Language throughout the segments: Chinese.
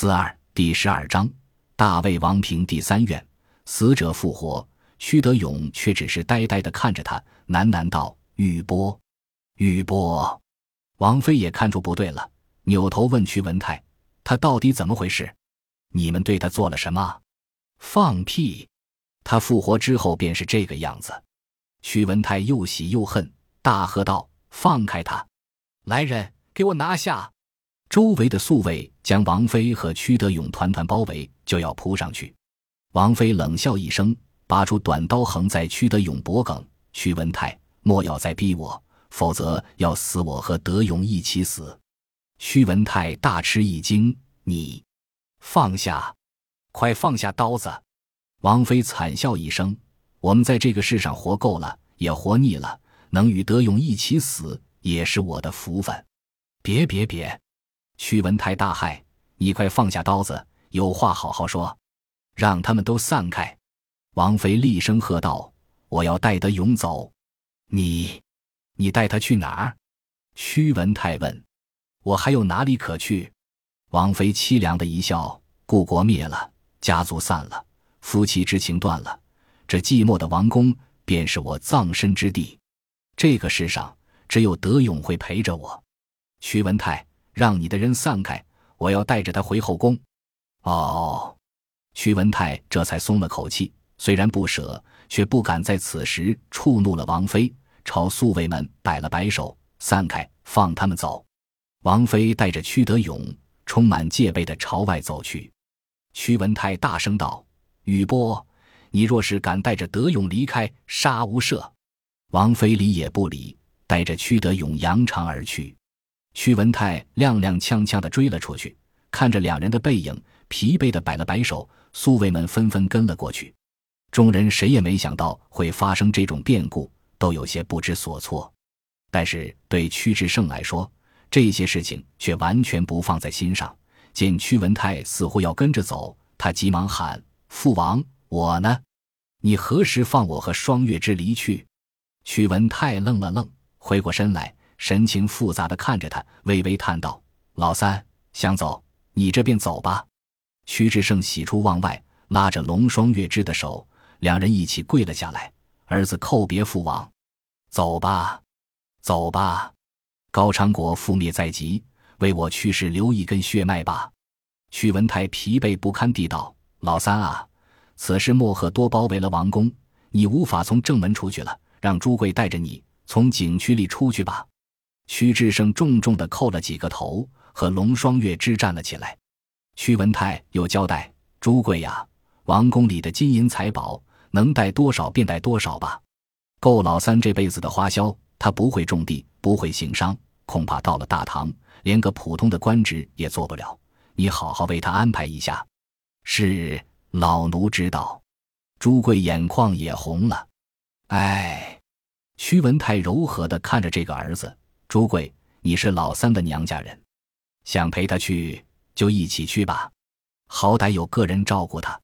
四二第十二章，大魏王平第三院，死者复活。屈德勇却只是呆呆的看着他，喃喃道：“玉波，玉波。”王妃也看出不对了，扭头问屈文泰：“他到底怎么回事？你们对他做了什么？”放屁！他复活之后便是这个样子。屈文泰又喜又恨，大喝道：“放开他！来人，给我拿下！”周围的宿卫将王妃和屈德勇团团包围，就要扑上去。王妃冷笑一声，拔出短刀横在屈德勇脖颈。屈文泰，莫要再逼我，否则要死我和德勇一起死。屈文泰大吃一惊：“你放下，快放下刀子！”王妃惨笑一声：“我们在这个世上活够了，也活腻了，能与德勇一起死，也是我的福分。”别别别！屈文泰大骇：“你快放下刀子，有话好好说，让他们都散开！”王妃厉声喝道：“我要带德勇走！你，你带他去哪儿？”屈文泰问：“我还有哪里可去？”王妃凄凉的一笑：“故国灭了，家族散了，夫妻之情断了，这寂寞的王宫便是我葬身之地。这个世上只有德勇会陪着我。”屈文泰。让你的人散开，我要带着他回后宫。哦，屈文泰这才松了口气，虽然不舍，却不敢在此时触怒了王妃，朝宿卫们摆了摆手，散开，放他们走。王妃带着屈德勇，充满戒备的朝外走去。屈文泰大声道：“雨波，你若是敢带着德勇离开，杀无赦！”王妃理也不理，带着屈德勇扬长而去。屈文泰踉踉跄跄地追了出去，看着两人的背影，疲惫地摆了摆手。宿卫们纷纷跟了过去。众人谁也没想到会发生这种变故，都有些不知所措。但是对屈志胜来说，这些事情却完全不放在心上。见屈文泰似乎要跟着走，他急忙喊：“父王，我呢？你何时放我和双月之离去？”屈文泰愣了愣，回过身来。神情复杂的看着他，微微叹道：“老三想走，你这便走吧。”屈志胜喜出望外，拉着龙双月之的手，两人一起跪了下来：“儿子叩别父王，走吧，走吧。高昌国覆灭在即，为我去世留一根血脉吧。”屈文泰疲惫不堪地道：“老三啊，此时莫赫多包围了王宫，你无法从正门出去了，让朱贵带着你从景区里出去吧。”屈志胜重重的叩了几个头，和龙双月之站了起来。屈文泰又交代：“朱贵呀，王宫里的金银财宝能带多少便带多少吧，够老三这辈子的花销。他不会种地，不会行商，恐怕到了大唐，连个普通的官职也做不了。你好好为他安排一下。”是老奴知道。朱贵眼眶也红了。哎，屈文泰柔和的看着这个儿子。朱贵，你是老三的娘家人，想陪他去就一起去吧，好歹有个人照顾他。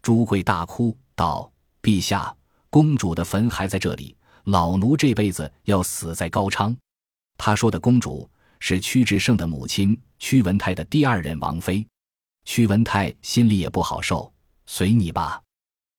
朱贵大哭道：“陛下，公主的坟还在这里，老奴这辈子要死在高昌。”他说的公主是屈志胜的母亲，屈文泰的第二任王妃。屈文泰心里也不好受，随你吧。